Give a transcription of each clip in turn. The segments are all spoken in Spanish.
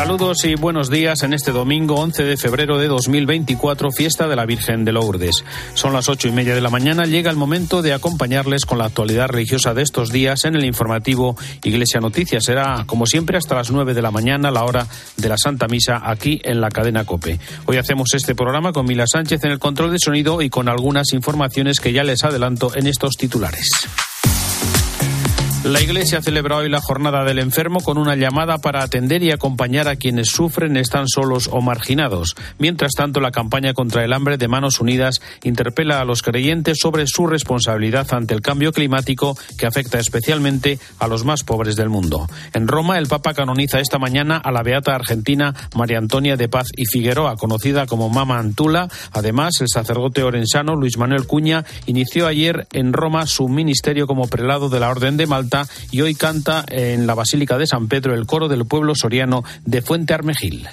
Saludos y buenos días en este domingo 11 de febrero de 2024, fiesta de la Virgen de Lourdes. Son las ocho y media de la mañana, llega el momento de acompañarles con la actualidad religiosa de estos días en el informativo Iglesia Noticias. Será, como siempre, hasta las nueve de la mañana, la hora de la Santa Misa, aquí en la cadena COPE. Hoy hacemos este programa con Mila Sánchez en el control de sonido y con algunas informaciones que ya les adelanto en estos titulares. La Iglesia celebra hoy la Jornada del Enfermo con una llamada para atender y acompañar a quienes sufren, están solos o marginados. Mientras tanto, la campaña contra el hambre de Manos Unidas interpela a los creyentes sobre su responsabilidad ante el cambio climático que afecta especialmente a los más pobres del mundo. En Roma, el Papa canoniza esta mañana a la beata argentina María Antonia de Paz y Figueroa, conocida como Mama Antula. Además, el sacerdote orensano Luis Manuel Cuña inició ayer en Roma su ministerio como prelado de la Orden de Malta y hoy canta en la Basílica de San Pedro el coro del pueblo soriano de Fuente Armejil.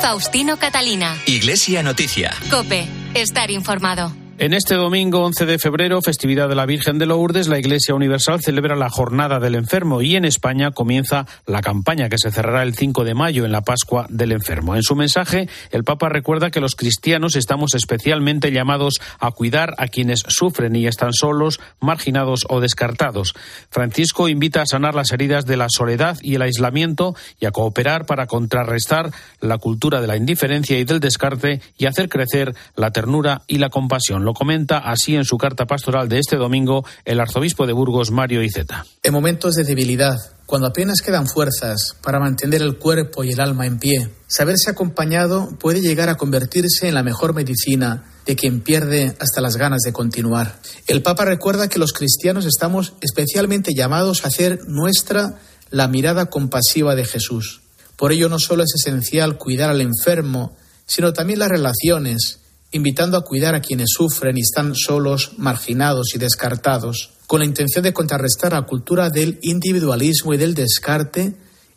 Faustino Catalina. Iglesia Noticia. Cope, estar informado. En este domingo 11 de febrero, festividad de la Virgen de Lourdes, la Iglesia Universal celebra la Jornada del Enfermo y en España comienza la campaña que se cerrará el 5 de mayo en la Pascua del Enfermo. En su mensaje, el Papa recuerda que los cristianos estamos especialmente llamados a cuidar a quienes sufren y están solos, marginados o descartados. Francisco invita a sanar las heridas de la soledad y el aislamiento y a cooperar para contrarrestar la cultura de la indiferencia y del descarte y hacer crecer la ternura y la compasión. Lo comenta así en su carta pastoral de este domingo el arzobispo de Burgos, Mario Iceta. En momentos de debilidad, cuando apenas quedan fuerzas para mantener el cuerpo y el alma en pie, saberse acompañado puede llegar a convertirse en la mejor medicina de quien pierde hasta las ganas de continuar. El Papa recuerda que los cristianos estamos especialmente llamados a hacer nuestra la mirada compasiva de Jesús. Por ello no solo es esencial cuidar al enfermo, sino también las relaciones, invitando a cuidar a quienes sufren y están solos, marginados y descartados, con la intención de contrarrestar la cultura del individualismo y del descarte,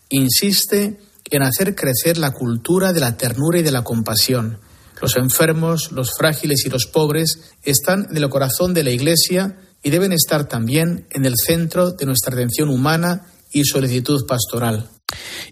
insiste en hacer crecer la cultura de la ternura y de la compasión. Los enfermos, los frágiles y los pobres están en el corazón de la Iglesia y deben estar también en el centro de nuestra atención humana y solicitud pastoral.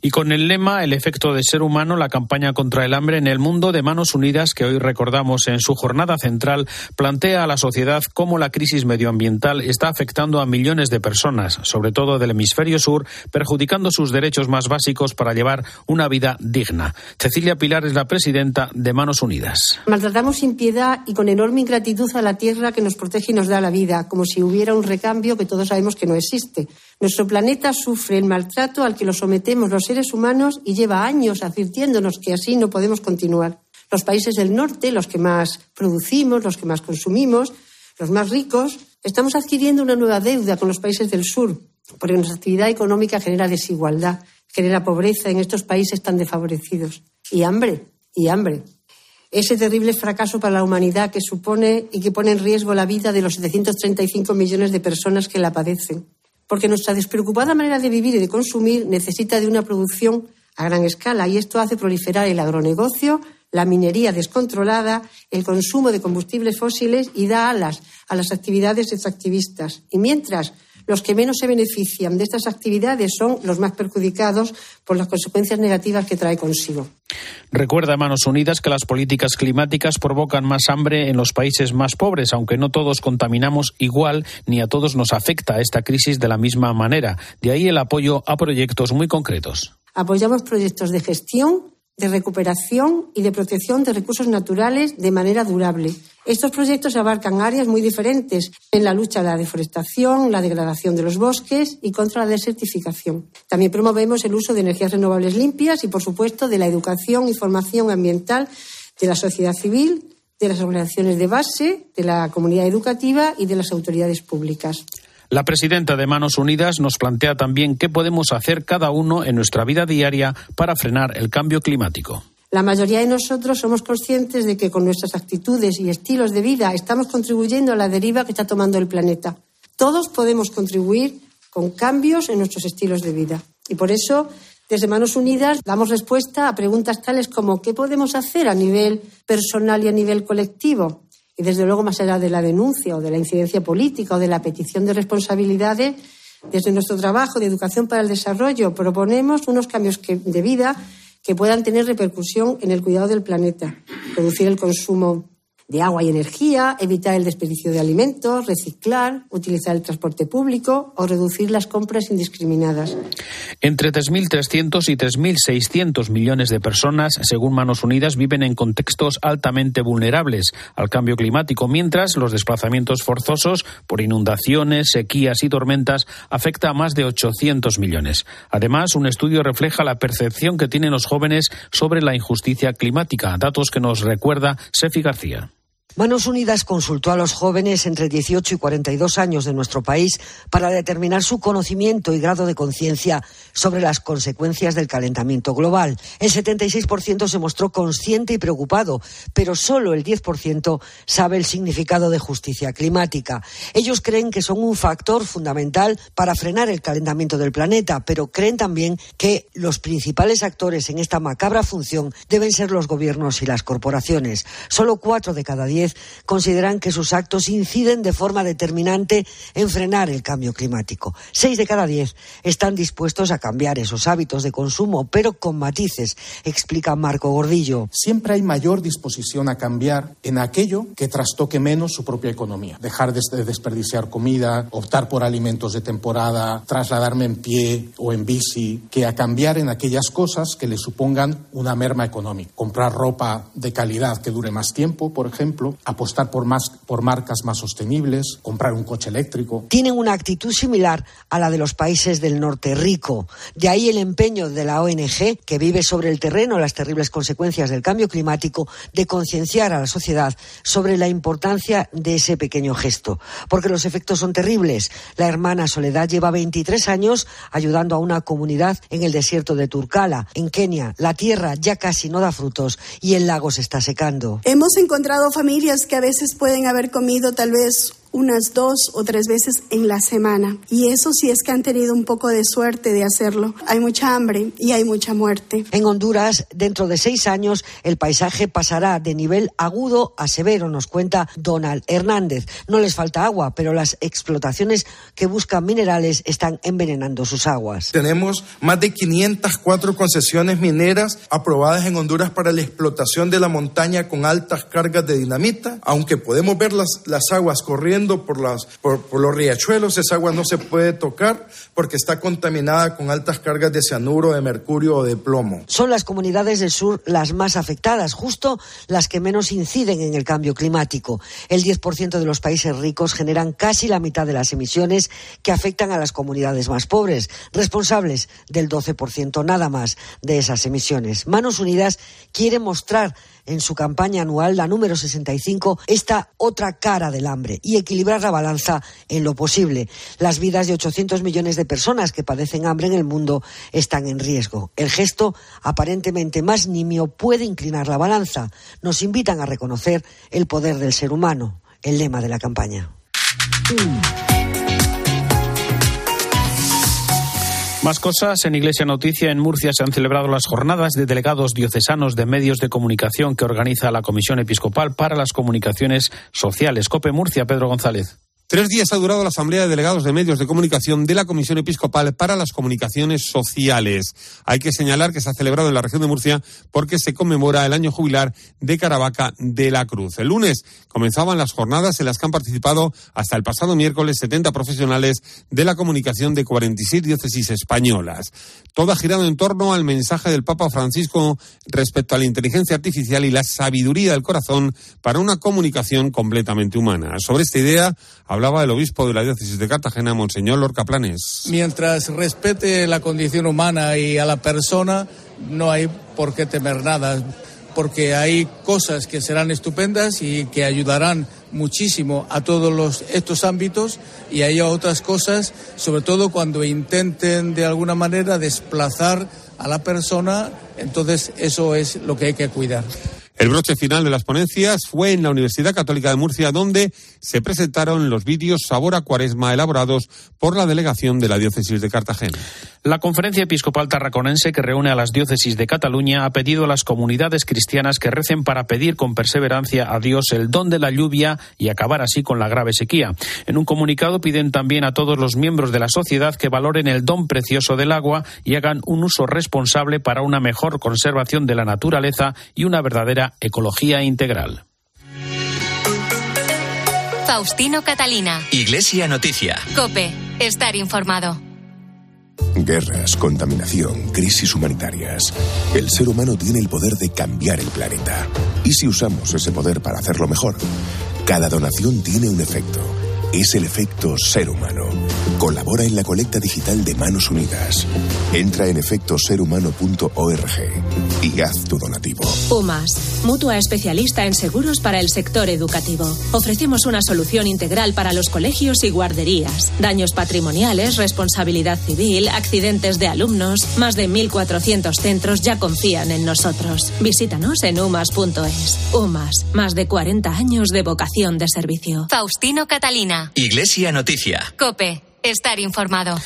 Y con el lema El efecto de ser humano, la campaña contra el hambre en el mundo de Manos Unidas, que hoy recordamos en su jornada central, plantea a la sociedad cómo la crisis medioambiental está afectando a millones de personas, sobre todo del hemisferio sur, perjudicando sus derechos más básicos para llevar una vida digna. Cecilia Pilar es la presidenta de Manos Unidas. Maltratamos sin piedad y con enorme ingratitud a la tierra que nos protege y nos da la vida, como si hubiera un recambio que todos sabemos que no existe. Nuestro planeta sufre el maltrato al que lo sometemos los seres humanos y lleva años advirtiéndonos que así no podemos continuar. Los países del norte, los que más producimos, los que más consumimos, los más ricos, estamos adquiriendo una nueva deuda con los países del sur, porque nuestra actividad económica genera desigualdad, genera pobreza en estos países tan desfavorecidos. Y hambre, y hambre. Ese terrible fracaso para la humanidad que supone y que pone en riesgo la vida de los 735 millones de personas que la padecen porque nuestra despreocupada manera de vivir y de consumir necesita de una producción a gran escala y esto hace proliferar el agronegocio, la minería descontrolada, el consumo de combustibles fósiles y da alas a las actividades extractivistas. Y mientras los que menos se benefician de estas actividades son los más perjudicados por las consecuencias negativas que trae consigo. Recuerda Manos Unidas que las políticas climáticas provocan más hambre en los países más pobres, aunque no todos contaminamos igual ni a todos nos afecta esta crisis de la misma manera. De ahí el apoyo a proyectos muy concretos. Apoyamos proyectos de gestión de recuperación y de protección de recursos naturales de manera durable. Estos proyectos abarcan áreas muy diferentes en la lucha a la deforestación, la degradación de los bosques y contra la desertificación. También promovemos el uso de energías renovables limpias y, por supuesto, de la educación y formación ambiental de la sociedad civil, de las organizaciones de base, de la comunidad educativa y de las autoridades públicas. La presidenta de Manos Unidas nos plantea también qué podemos hacer cada uno en nuestra vida diaria para frenar el cambio climático. La mayoría de nosotros somos conscientes de que con nuestras actitudes y estilos de vida estamos contribuyendo a la deriva que está tomando el planeta. Todos podemos contribuir con cambios en nuestros estilos de vida. Y por eso, desde Manos Unidas, damos respuesta a preguntas tales como ¿qué podemos hacer a nivel personal y a nivel colectivo? Y desde luego, más allá de la denuncia o de la incidencia política o de la petición de responsabilidades, desde nuestro trabajo de educación para el desarrollo proponemos unos cambios de vida que puedan tener repercusión en el cuidado del planeta, reducir el consumo de agua y energía, evitar el desperdicio de alimentos, reciclar, utilizar el transporte público o reducir las compras indiscriminadas. Entre 3.300 y 3.600 millones de personas, según Manos Unidas, viven en contextos altamente vulnerables al cambio climático, mientras los desplazamientos forzosos por inundaciones, sequías y tormentas afecta a más de 800 millones. Además, un estudio refleja la percepción que tienen los jóvenes sobre la injusticia climática, datos que nos recuerda Sefi García. Manos Unidas consultó a los jóvenes entre 18 y 42 años de nuestro país para determinar su conocimiento y grado de conciencia sobre las consecuencias del calentamiento global. El 76% se mostró consciente y preocupado, pero solo el 10% sabe el significado de justicia climática. Ellos creen que son un factor fundamental para frenar el calentamiento del planeta, pero creen también que los principales actores en esta macabra función deben ser los gobiernos y las corporaciones. Solo cuatro de cada diez consideran que sus actos inciden de forma determinante en frenar el cambio climático. Seis de cada diez están dispuestos a cambiar esos hábitos de consumo, pero con matices, explica Marco Gordillo. Siempre hay mayor disposición a cambiar en aquello que trastoque menos su propia economía. Dejar de desperdiciar comida, optar por alimentos de temporada, trasladarme en pie o en bici, que a cambiar en aquellas cosas que le supongan una merma económica. Comprar ropa de calidad que dure más tiempo, por ejemplo, apostar por, más, por marcas más sostenibles, comprar un coche eléctrico. Tienen una actitud similar a la de los países del norte rico. De ahí el empeño de la ONG, que vive sobre el terreno las terribles consecuencias del cambio climático, de concienciar a la sociedad sobre la importancia de ese pequeño gesto. Porque los efectos son terribles. La hermana Soledad lleva 23 años ayudando a una comunidad en el desierto de Turkala, en Kenia. La tierra ya casi no da frutos y el lago se está secando. Hemos encontrado familias que a veces pueden haber comido tal vez unas dos o tres veces en la semana. Y eso sí es que han tenido un poco de suerte de hacerlo. Hay mucha hambre y hay mucha muerte. En Honduras, dentro de seis años, el paisaje pasará de nivel agudo a severo, nos cuenta Donald Hernández. No les falta agua, pero las explotaciones que buscan minerales están envenenando sus aguas. Tenemos más de 504 concesiones mineras aprobadas en Honduras para la explotación de la montaña con altas cargas de dinamita, aunque podemos ver las, las aguas corriendo por, por, los riachuelos, esa agua no se puede tocar porque está contaminada con altas cargas de cianuro, de mercurio o de plomo. Son las comunidades del sur las más afectadas, justo las que menos inciden en el cambio climático. El 10% de los países ricos generan casi la mitad de las emisiones que afectan a las comunidades más pobres, responsables del 12% nada más de esas emisiones. Manos Unidas quiere mostrar en su campaña anual, la número 65, esta otra cara del hambre y equilibrar la balanza en lo posible. Las vidas de 800 millones de personas que padecen hambre en el mundo están en riesgo. El gesto, aparentemente más nimio, puede inclinar la balanza. Nos invitan a reconocer el poder del ser humano, el lema de la campaña. Más cosas en Iglesia Noticia. En Murcia se han celebrado las jornadas de delegados diocesanos de medios de comunicación que organiza la Comisión Episcopal para las Comunicaciones Sociales. Cope Murcia, Pedro González. Tres días ha durado la Asamblea de Delegados de Medios de Comunicación de la Comisión Episcopal para las Comunicaciones Sociales. Hay que señalar que se ha celebrado en la región de Murcia porque se conmemora el año jubilar de Caravaca de la Cruz. El lunes comenzaban las jornadas en las que han participado hasta el pasado miércoles 70 profesionales de la comunicación de 46 diócesis españolas. Todo ha girado en torno al mensaje del Papa Francisco respecto a la inteligencia artificial y la sabiduría del corazón para una comunicación completamente humana. Sobre esta idea, Hablaba el obispo de la diócesis de Cartagena, Monseñor Lorca Planes. Mientras respete la condición humana y a la persona, no hay por qué temer nada, porque hay cosas que serán estupendas y que ayudarán muchísimo a todos los, estos ámbitos y hay otras cosas, sobre todo cuando intenten de alguna manera desplazar a la persona, entonces eso es lo que hay que cuidar. El broche final de las ponencias fue en la Universidad Católica de Murcia, donde se presentaron los vídeos Sabor a Cuaresma elaborados por la delegación de la Diócesis de Cartagena. La Conferencia Episcopal Tarraconense, que reúne a las diócesis de Cataluña, ha pedido a las comunidades cristianas que recen para pedir con perseverancia a Dios el don de la lluvia y acabar así con la grave sequía. En un comunicado piden también a todos los miembros de la sociedad que valoren el don precioso del agua y hagan un uso responsable para una mejor conservación de la naturaleza y una verdadera ecología integral. Faustino Catalina. Iglesia Noticia. Cope. Estar informado. Guerras, contaminación, crisis humanitarias. El ser humano tiene el poder de cambiar el planeta. ¿Y si usamos ese poder para hacerlo mejor? Cada donación tiene un efecto es el efecto ser humano. Colabora en la colecta digital de Manos Unidas. Entra en efectoserhumano.org y haz tu donativo. UMAS, mutua especialista en seguros para el sector educativo. Ofrecemos una solución integral para los colegios y guarderías. Daños patrimoniales, responsabilidad civil, accidentes de alumnos. Más de 1.400 centros ya confían en nosotros. Visítanos en umas.es. UMAS, más de 40 años de vocación de servicio. Faustino Catalina. Iglesia Noticia. Cope. Estar informado.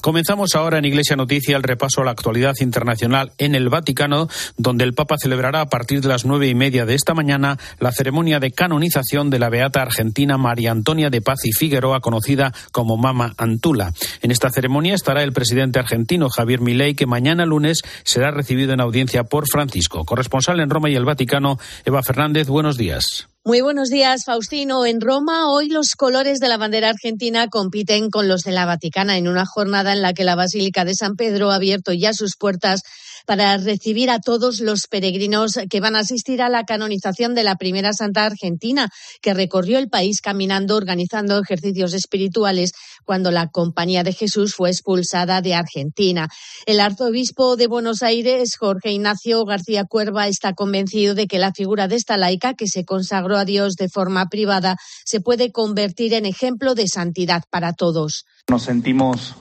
Comenzamos ahora en Iglesia Noticia el repaso a la actualidad internacional en el Vaticano, donde el Papa celebrará a partir de las nueve y media de esta mañana la ceremonia de canonización de la beata argentina María Antonia de Paz y Figueroa, conocida como Mama Antula. En esta ceremonia estará el presidente argentino Javier Milei, que mañana lunes será recibido en audiencia por Francisco. Corresponsal en Roma y el Vaticano, Eva Fernández, buenos días. Muy buenos días, Faustino. En Roma, hoy los colores de la bandera argentina compiten con los de la Vaticana en una jornada en la que la Basílica de San Pedro ha abierto ya sus puertas para recibir a todos los peregrinos que van a asistir a la canonización de la primera santa argentina, que recorrió el país caminando, organizando ejercicios espirituales cuando la Compañía de Jesús fue expulsada de Argentina. El arzobispo de Buenos Aires, Jorge Ignacio García Cuerva, está convencido de que la figura de esta laica, que se consagró a Dios de forma privada, se puede convertir en ejemplo de santidad para todos. Nos sentimos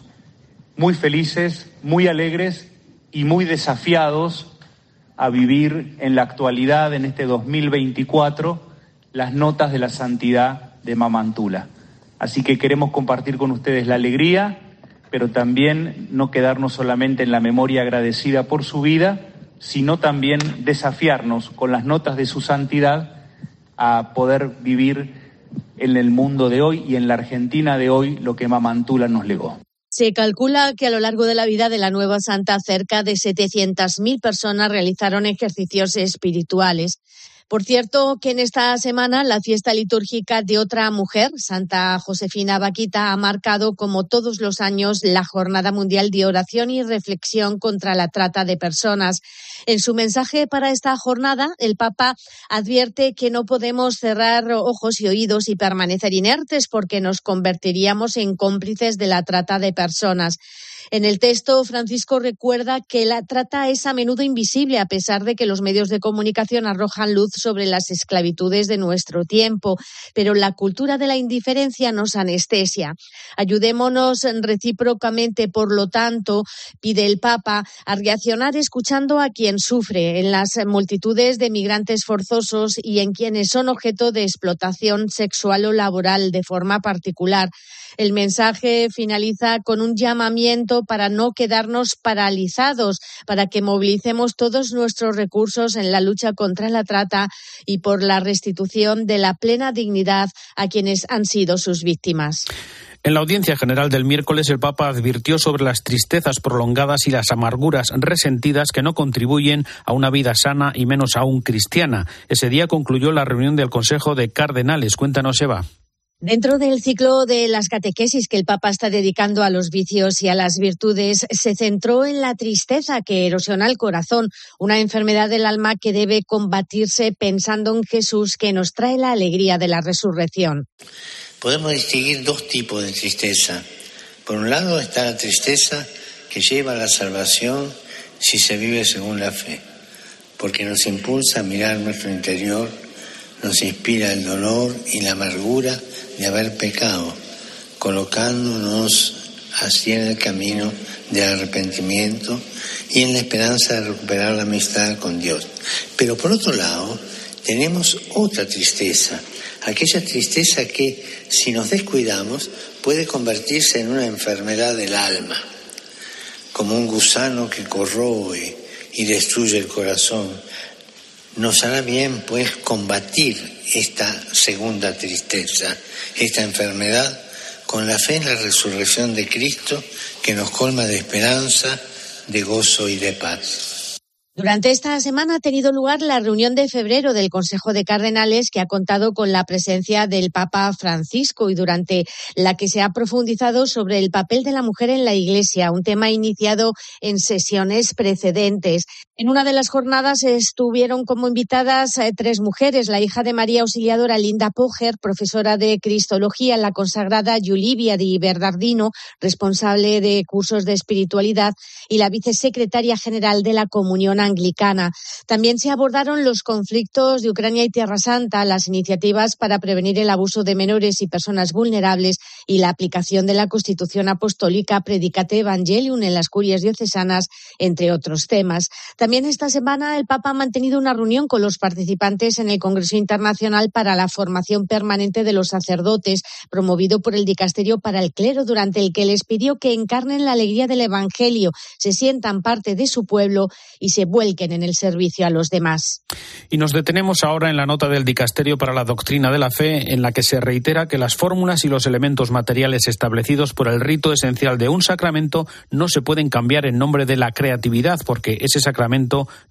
muy felices, muy alegres y muy desafiados a vivir en la actualidad, en este 2024, las notas de la santidad de Mamantula. Así que queremos compartir con ustedes la alegría, pero también no quedarnos solamente en la memoria agradecida por su vida, sino también desafiarnos con las notas de su santidad a poder vivir en el mundo de hoy y en la Argentina de hoy lo que Mamantula nos legó. Se calcula que a lo largo de la vida de la nueva santa cerca de 700.000 personas realizaron ejercicios espirituales. Por cierto, que en esta semana la fiesta litúrgica de otra mujer, Santa Josefina Vaquita, ha marcado, como todos los años, la Jornada Mundial de Oración y Reflexión contra la Trata de Personas. En su mensaje para esta jornada, el Papa advierte que no podemos cerrar ojos y oídos y permanecer inertes porque nos convertiríamos en cómplices de la trata de personas. En el texto, Francisco recuerda que la trata es a menudo invisible, a pesar de que los medios de comunicación arrojan luz sobre las esclavitudes de nuestro tiempo. Pero la cultura de la indiferencia nos anestesia. Ayudémonos recíprocamente, por lo tanto, pide el Papa, a reaccionar escuchando a quien sufre, en las multitudes de migrantes forzosos y en quienes son objeto de explotación sexual o laboral de forma particular. El mensaje finaliza con un llamamiento para no quedarnos paralizados, para que movilicemos todos nuestros recursos en la lucha contra la trata y por la restitución de la plena dignidad a quienes han sido sus víctimas. En la audiencia general del miércoles, el Papa advirtió sobre las tristezas prolongadas y las amarguras resentidas que no contribuyen a una vida sana y menos aún cristiana. Ese día concluyó la reunión del Consejo de Cardenales. Cuéntanos, Eva. Dentro del ciclo de las catequesis que el Papa está dedicando a los vicios y a las virtudes, se centró en la tristeza que erosiona el corazón, una enfermedad del alma que debe combatirse pensando en Jesús que nos trae la alegría de la resurrección. Podemos distinguir dos tipos de tristeza. Por un lado está la tristeza que lleva a la salvación si se vive según la fe, porque nos impulsa a mirar nuestro interior, nos inspira el dolor y la amargura de haber pecado, colocándonos así en el camino del arrepentimiento y en la esperanza de recuperar la amistad con Dios. Pero por otro lado, tenemos otra tristeza, aquella tristeza que si nos descuidamos puede convertirse en una enfermedad del alma, como un gusano que corroe y destruye el corazón. Nos hará bien pues combatir esta segunda tristeza, esta enfermedad, con la fe en la resurrección de Cristo que nos colma de esperanza, de gozo y de paz. Durante esta semana ha tenido lugar la reunión de febrero del Consejo de Cardenales que ha contado con la presencia del Papa Francisco y durante la que se ha profundizado sobre el papel de la mujer en la Iglesia, un tema iniciado en sesiones precedentes. En una de las jornadas estuvieron como invitadas eh, tres mujeres, la hija de María Auxiliadora Linda Poger, profesora de Cristología, la consagrada Yulivia Di Bernardino, responsable de cursos de espiritualidad, y la vicesecretaria general de la Comunión anglicana. También se abordaron los conflictos de Ucrania y Tierra Santa, las iniciativas para prevenir el abuso de menores y personas vulnerables y la aplicación de la Constitución Apostólica Predicate Evangelium en las curias diocesanas, entre otros temas. Esta semana el Papa ha mantenido una reunión con los participantes en el Congreso Internacional para la Formación Permanente de los Sacerdotes, promovido por el Dicasterio para el Clero, durante el que les pidió que encarnen la alegría del Evangelio, se sientan parte de su pueblo y se vuelquen en el servicio a los demás. Y nos detenemos ahora en la nota del Dicasterio para la Doctrina de la Fe, en la que se reitera que las fórmulas y los elementos materiales establecidos por el rito esencial de un sacramento no se pueden cambiar en nombre de la creatividad, porque ese sacramento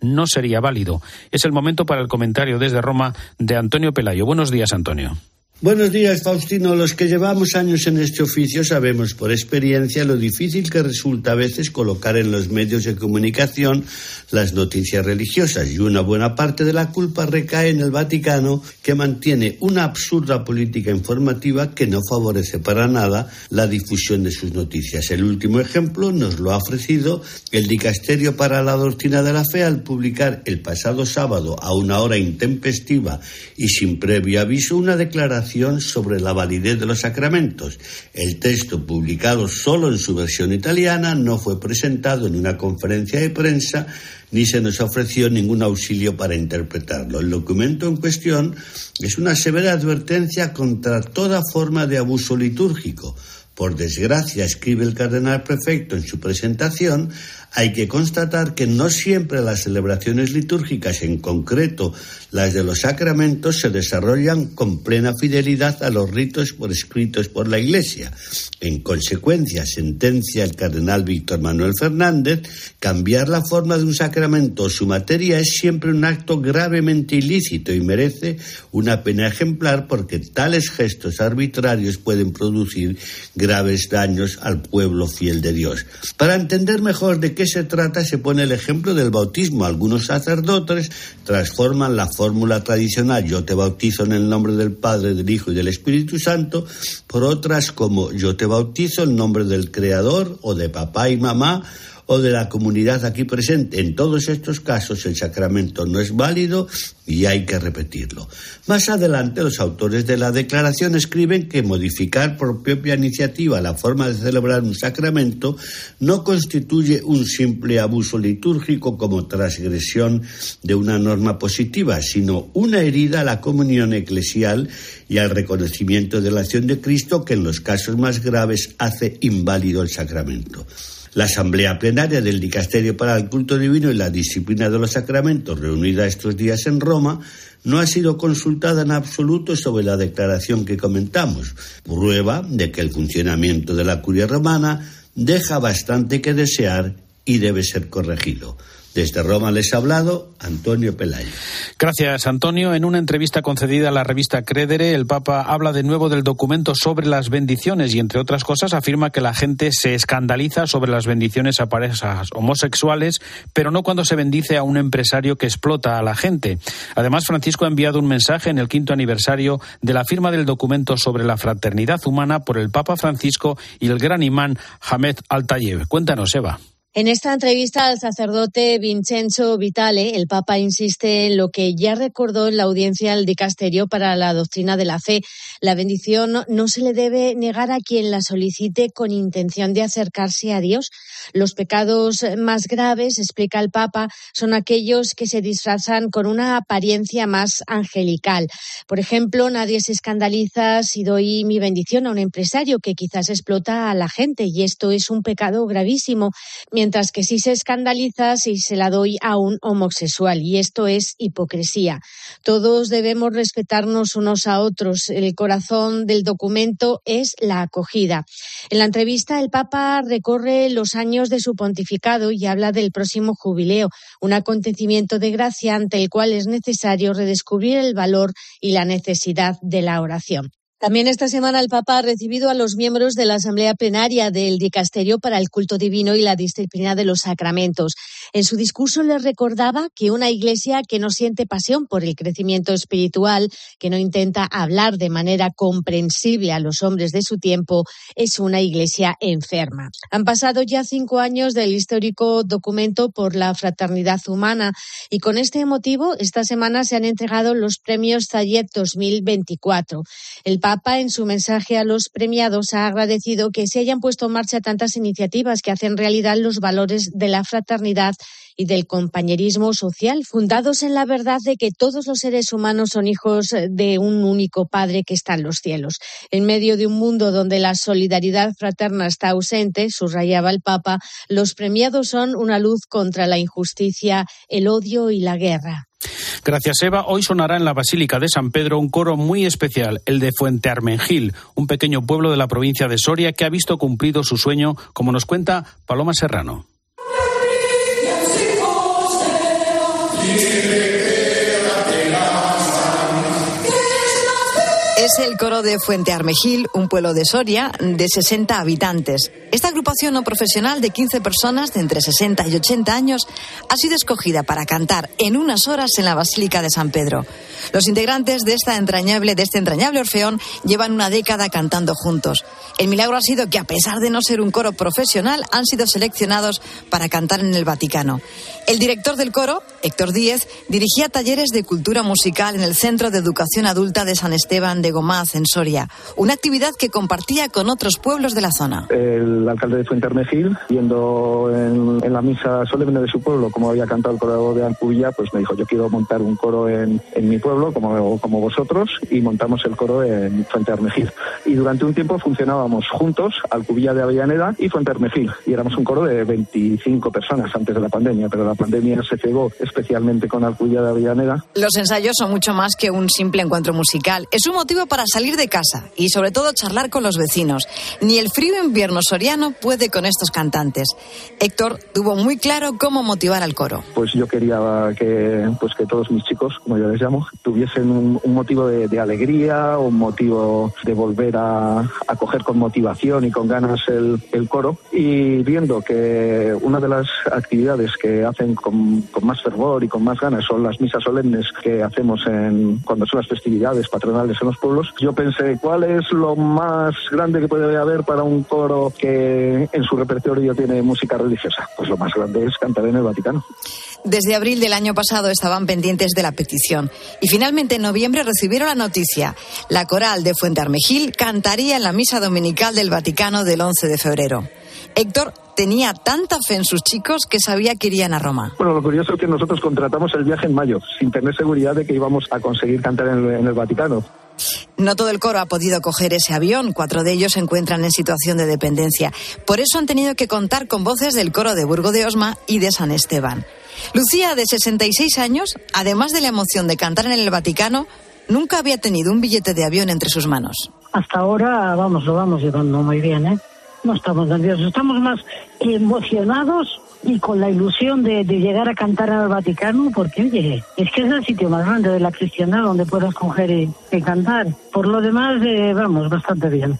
no sería válido. Es el momento para el comentario desde Roma de Antonio Pelayo. Buenos días, Antonio. Buenos días, Faustino. Los que llevamos años en este oficio sabemos por experiencia lo difícil que resulta a veces colocar en los medios de comunicación las noticias religiosas y una buena parte de la culpa recae en el Vaticano que mantiene una absurda política informativa que no favorece para nada la difusión de sus noticias. El último ejemplo nos lo ha ofrecido el Dicasterio para la Doctrina de la Fe al publicar el pasado sábado a una hora intempestiva y sin previo aviso una declaración sobre la validez de los sacramentos. El texto, publicado solo en su versión italiana, no fue presentado en una conferencia de prensa ni se nos ofreció ningún auxilio para interpretarlo. El documento en cuestión es una severa advertencia contra toda forma de abuso litúrgico. Por desgracia, escribe el cardenal prefecto en su presentación, hay que constatar que no siempre las celebraciones litúrgicas, en concreto las de los sacramentos, se desarrollan con plena fidelidad a los ritos prescritos por la Iglesia. En consecuencia, sentencia el cardenal Víctor Manuel Fernández, cambiar la forma de un sacramento o su materia es siempre un acto gravemente ilícito y merece una pena ejemplar porque tales gestos arbitrarios pueden producir graves daños al pueblo fiel de Dios. Para entender mejor de qué se trata se pone el ejemplo del bautismo. Algunos sacerdotes transforman la fórmula tradicional yo te bautizo en el nombre del Padre, del Hijo y del Espíritu Santo por otras como yo te bautizo en nombre del Creador o de papá y mamá o de la comunidad aquí presente. En todos estos casos el sacramento no es válido y hay que repetirlo. Más adelante los autores de la declaración escriben que modificar por propia iniciativa la forma de celebrar un sacramento no constituye un simple abuso litúrgico como transgresión de una norma positiva, sino una herida a la comunión eclesial y al reconocimiento de la acción de Cristo que en los casos más graves hace inválido el sacramento. La Asamblea Plenaria del Dicasterio para el Culto Divino y la Disciplina de los Sacramentos, reunida estos días en Roma, no ha sido consultada en absoluto sobre la declaración que comentamos, prueba de que el funcionamiento de la curia romana deja bastante que desear y debe ser corregido. Desde Roma les ha hablado Antonio Pelayo. Gracias, Antonio. En una entrevista concedida a la revista Credere, el Papa habla de nuevo del documento sobre las bendiciones y, entre otras cosas, afirma que la gente se escandaliza sobre las bendiciones a parejas homosexuales, pero no cuando se bendice a un empresario que explota a la gente. Además, Francisco ha enviado un mensaje en el quinto aniversario de la firma del documento sobre la fraternidad humana por el Papa Francisco y el gran imán Hamed Al-Tayeb. Cuéntanos, Eva. En esta entrevista al sacerdote Vincenzo Vitale, el Papa insiste en lo que ya recordó en la audiencia del dicasterio para la doctrina de la fe. La bendición no se le debe negar a quien la solicite con intención de acercarse a Dios. Los pecados más graves, explica el Papa, son aquellos que se disfrazan con una apariencia más angelical. Por ejemplo, nadie se escandaliza si doy mi bendición a un empresario que quizás explota a la gente y esto es un pecado gravísimo que sí se escandaliza si se la doy a un homosexual, y esto es hipocresía. Todos debemos respetarnos unos a otros. El corazón del documento es la acogida. En la entrevista, el Papa recorre los años de su pontificado y habla del próximo jubileo, un acontecimiento de gracia ante el cual es necesario redescubrir el valor y la necesidad de la oración. También esta semana el Papa ha recibido a los miembros de la Asamblea Plenaria del Dicasterio para el Culto Divino y la Disciplina de los Sacramentos. En su discurso les recordaba que una iglesia que no siente pasión por el crecimiento espiritual, que no intenta hablar de manera comprensible a los hombres de su tiempo, es una iglesia enferma. Han pasado ya cinco años del histórico documento por la fraternidad humana y con este motivo esta semana se han entregado los premios Zayet 2024. El Papa, en su mensaje a los premiados, ha agradecido que se hayan puesto en marcha tantas iniciativas que hacen realidad los valores de la fraternidad y del compañerismo social, fundados en la verdad de que todos los seres humanos son hijos de un único Padre que está en los cielos. En medio de un mundo donde la solidaridad fraterna está ausente, subrayaba el Papa, los premiados son una luz contra la injusticia, el odio y la guerra. Gracias, Eva. Hoy sonará en la Basílica de San Pedro un coro muy especial, el de Fuente Armengil, un pequeño pueblo de la provincia de Soria que ha visto cumplido su sueño, como nos cuenta Paloma Serrano. Es el coro de Fuente Armejil, un pueblo de Soria de 60 habitantes. Esta agrupación no profesional de 15 personas de entre 60 y 80 años ha sido escogida para cantar en unas horas en la Basílica de San Pedro. Los integrantes de esta entrañable de este entrañable orfeón llevan una década cantando juntos. El milagro ha sido que a pesar de no ser un coro profesional han sido seleccionados para cantar en el Vaticano. El director del coro, Héctor Díez, dirigía talleres de cultura musical en el Centro de Educación Adulta de San Esteban de Gomaz, en Soria, una actividad que compartía con otros pueblos de la zona. Alcalde de Fuentermejil, viendo en, en, la misa solemne de su pueblo como había cantado el coro de Alcubilla, pues me dijo, yo quiero montar un coro en, en mi pueblo, como, como vosotros, y montamos el coro en Fuentermejil. Y durante un tiempo funcionábamos juntos, Alcubilla de Avellaneda y Fuentermejil, y éramos un coro de 25 personas antes de la pandemia, pero la pandemia se cegó especialmente con Alcubilla de Avellaneda. Los ensayos son mucho más que un simple encuentro musical. Es un motivo para salir de casa y sobre todo charlar con los vecinos. Ni el frío invierno soriano puede con estos cantantes. Héctor tuvo muy claro cómo motivar al coro. Pues yo quería que, pues que todos mis chicos, como yo les llamo, tuviesen un, un motivo de, de, alegría, un motivo de volver a, a, coger con motivación y con ganas el, el, coro. Y viendo que una de las actividades que hacen con, con, más fervor y con más ganas son las misas solemnes que hacemos en, cuando son las festividades patronales en los pueblos, yo pensé, ¿cuál es lo más grande que puede haber para un coro que en su repertorio tiene música religiosa? Pues lo más grande es cantar en el Vaticano. Desde abril del año pasado estaban pendientes de la petición y finalmente en noviembre recibieron la noticia. La coral de Fuente Armejil cantaría en la misa dominical del Vaticano del 11 de febrero. Héctor tenía tanta fe en sus chicos que sabía que irían a Roma. Bueno, lo curioso es que nosotros contratamos el viaje en mayo, sin tener seguridad de que íbamos a conseguir cantar en el, en el Vaticano. No todo el coro ha podido coger ese avión, cuatro de ellos se encuentran en situación de dependencia. Por eso han tenido que contar con voces del coro de Burgo de Osma y de San Esteban. Lucía, de 66 años, además de la emoción de cantar en el Vaticano, nunca había tenido un billete de avión entre sus manos. Hasta ahora, vamos, lo vamos llevando muy bien, ¿eh? No estamos nerviosos, estamos más emocionados y con la ilusión de, de, llegar a cantar al Vaticano, porque oye, es que es el sitio más grande de la cristiandad donde puedas coger y, y cantar. Por lo demás, eh, vamos, bastante bien.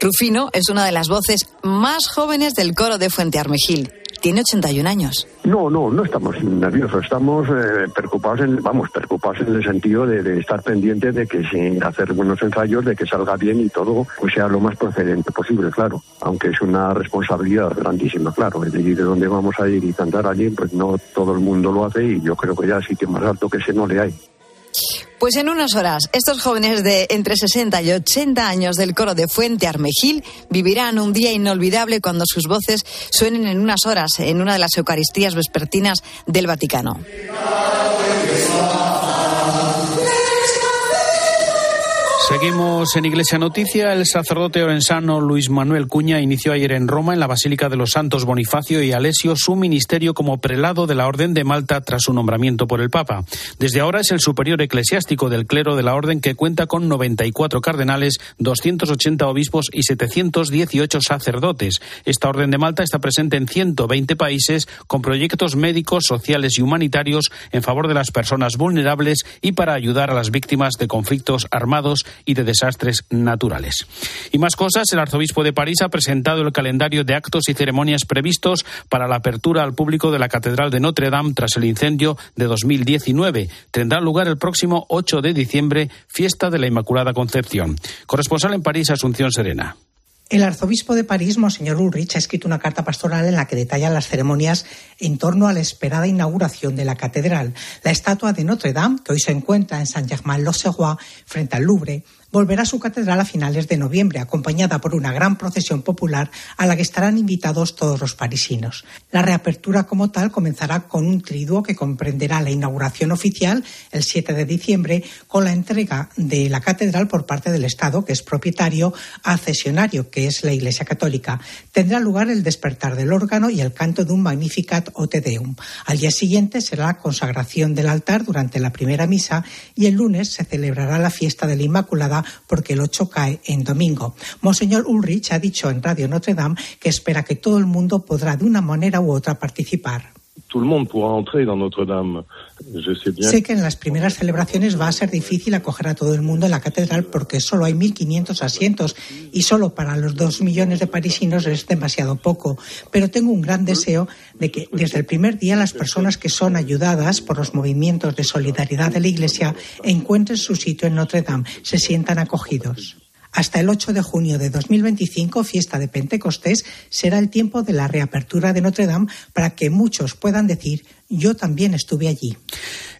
Rufino es una de las voces más jóvenes del coro de Fuente Armejil. Tiene 81 años. No, no, no estamos nerviosos, estamos eh, preocupados, en, vamos, preocupados en el sentido de, estar pendientes de que sin hacer buenos ensayos, de que salga bien y todo pues sea lo más procedente posible, claro. Aunque es una responsabilidad grandísima, claro. Es decir, de dónde vamos a ir y cantar allí, pues no todo el mundo lo hace y yo creo que ya sitio más alto que ese no le hay. Pues en unas horas, estos jóvenes de entre 60 y 80 años del coro de Fuente Armejil vivirán un día inolvidable cuando sus voces suenen en unas horas en una de las Eucaristías vespertinas del Vaticano. Seguimos en Iglesia Noticia. El sacerdote orensano Luis Manuel Cuña inició ayer en Roma, en la Basílica de los Santos Bonifacio y Alesio, su ministerio como prelado de la Orden de Malta tras su nombramiento por el Papa. Desde ahora es el superior eclesiástico del clero de la Orden que cuenta con 94 cardenales, 280 obispos y 718 sacerdotes. Esta Orden de Malta está presente en 120 países con proyectos médicos, sociales y humanitarios en favor de las personas vulnerables y para ayudar a las víctimas de conflictos armados y de desastres naturales. Y más cosas, el arzobispo de París ha presentado el calendario de actos y ceremonias previstos para la apertura al público de la Catedral de Notre Dame tras el incendio de 2019. Tendrá lugar el próximo 8 de diciembre, fiesta de la Inmaculada Concepción. Corresponsal en París, Asunción Serena. El arzobispo de París, Monseñor Ulrich, ha escrito una carta pastoral en la que detalla las ceremonias en torno a la esperada inauguración de la catedral. La estatua de Notre Dame, que hoy se encuentra en Saint-Germain-l'Auxerrois, frente al Louvre, volverá a su catedral a finales de noviembre, acompañada por una gran procesión popular a la que estarán invitados todos los parisinos. La reapertura como tal comenzará con un triduo que comprenderá la inauguración oficial el 7 de diciembre con la entrega de la catedral por parte del Estado, que es propietario, a cesionario, que es la Iglesia Católica. Tendrá lugar el despertar del órgano y el canto de un Magnificat o Te Deum. Al día siguiente será la consagración del altar durante la primera misa y el lunes se celebrará la fiesta de la Inmaculada porque el 8 cae en domingo. Monseñor Ulrich ha dicho en Radio Notre Dame que espera que todo el mundo podrá de una manera u otra participar. Sé que en las primeras celebraciones va a ser difícil acoger a todo el mundo en la catedral porque solo hay 1.500 asientos y solo para los dos millones de parisinos es demasiado poco. Pero tengo un gran deseo de que desde el primer día las personas que son ayudadas por los movimientos de solidaridad de la Iglesia encuentren su sitio en Notre Dame, se sientan acogidos. Hasta el 8 de junio de 2025, fiesta de Pentecostés, será el tiempo de la reapertura de Notre Dame para que muchos puedan decir yo también estuve allí.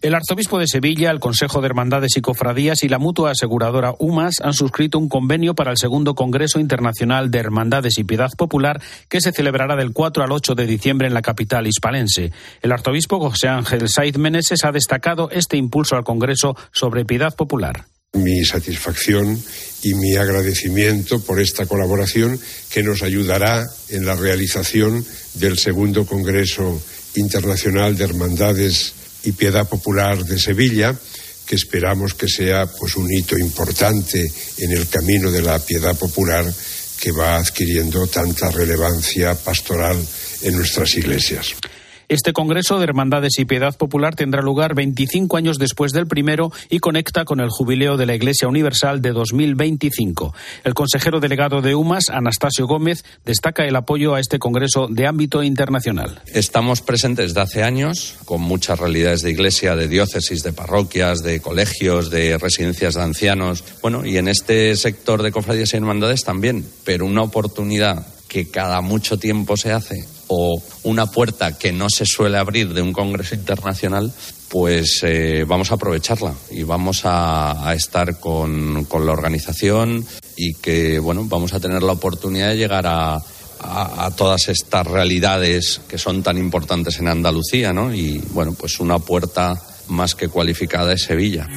El arzobispo de Sevilla, el Consejo de Hermandades y Cofradías y la mutua aseguradora UMAS han suscrito un convenio para el segundo Congreso Internacional de Hermandades y Piedad Popular que se celebrará del 4 al 8 de diciembre en la capital hispalense. El arzobispo José Ángel Saiz Meneses ha destacado este impulso al Congreso sobre piedad popular mi satisfacción y mi agradecimiento por esta colaboración que nos ayudará en la realización del segundo Congreso Internacional de Hermandades y Piedad Popular de Sevilla, que esperamos que sea pues un hito importante en el camino de la piedad popular que va adquiriendo tanta relevancia pastoral en nuestras iglesias. Este Congreso de Hermandades y Piedad Popular tendrá lugar 25 años después del primero y conecta con el jubileo de la Iglesia Universal de 2025. El consejero delegado de UMAS, Anastasio Gómez, destaca el apoyo a este Congreso de ámbito internacional. Estamos presentes desde hace años con muchas realidades de iglesia, de diócesis, de parroquias, de colegios, de residencias de ancianos. Bueno, y en este sector de cofradías y hermandades también, pero una oportunidad que cada mucho tiempo se hace o una puerta que no se suele abrir de un congreso internacional, pues eh, vamos a aprovecharla y vamos a, estar con, la organización y que, bueno, vamos a tener la oportunidad de llegar a, a, todas estas realidades que son tan importantes en Andalucía, ¿no? Y, bueno, pues una puerta más que cualificada es Sevilla.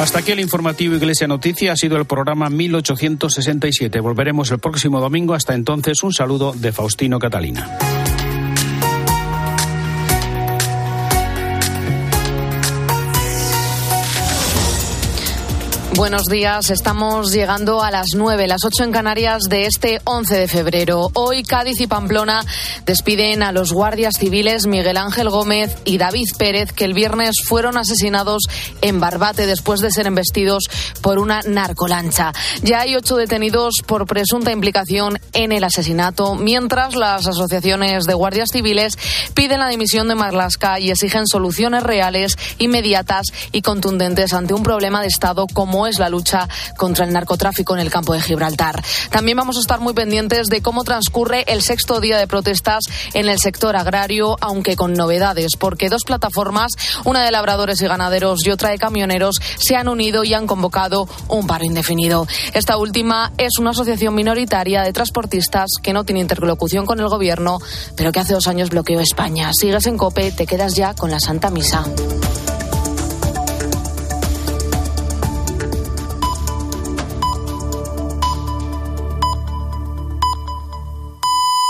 Hasta aquí el informativo Iglesia Noticia. Ha sido el programa 1867. Volveremos el próximo domingo. Hasta entonces, un saludo de Faustino Catalina. Buenos días, estamos llegando a las 9, las 8 en Canarias de este 11 de febrero. Hoy Cádiz y Pamplona despiden a los guardias civiles Miguel Ángel Gómez y David Pérez, que el viernes fueron asesinados en Barbate después de ser embestidos por una narcolancha. Ya hay ocho detenidos por presunta implicación en el asesinato, mientras las asociaciones de guardias civiles piden la dimisión de Marlasca y exigen soluciones reales, inmediatas y contundentes ante un problema de Estado como es la lucha contra el narcotráfico en el campo de Gibraltar. También vamos a estar muy pendientes de cómo transcurre el sexto día de protestas en el sector agrario, aunque con novedades, porque dos plataformas, una de labradores y ganaderos y otra de camioneros, se han unido y han convocado un paro indefinido. Esta última es una asociación minoritaria de transportistas que no tiene interlocución con el gobierno, pero que hace dos años bloqueó España. Sigues en COPE, te quedas ya con la Santa Misa.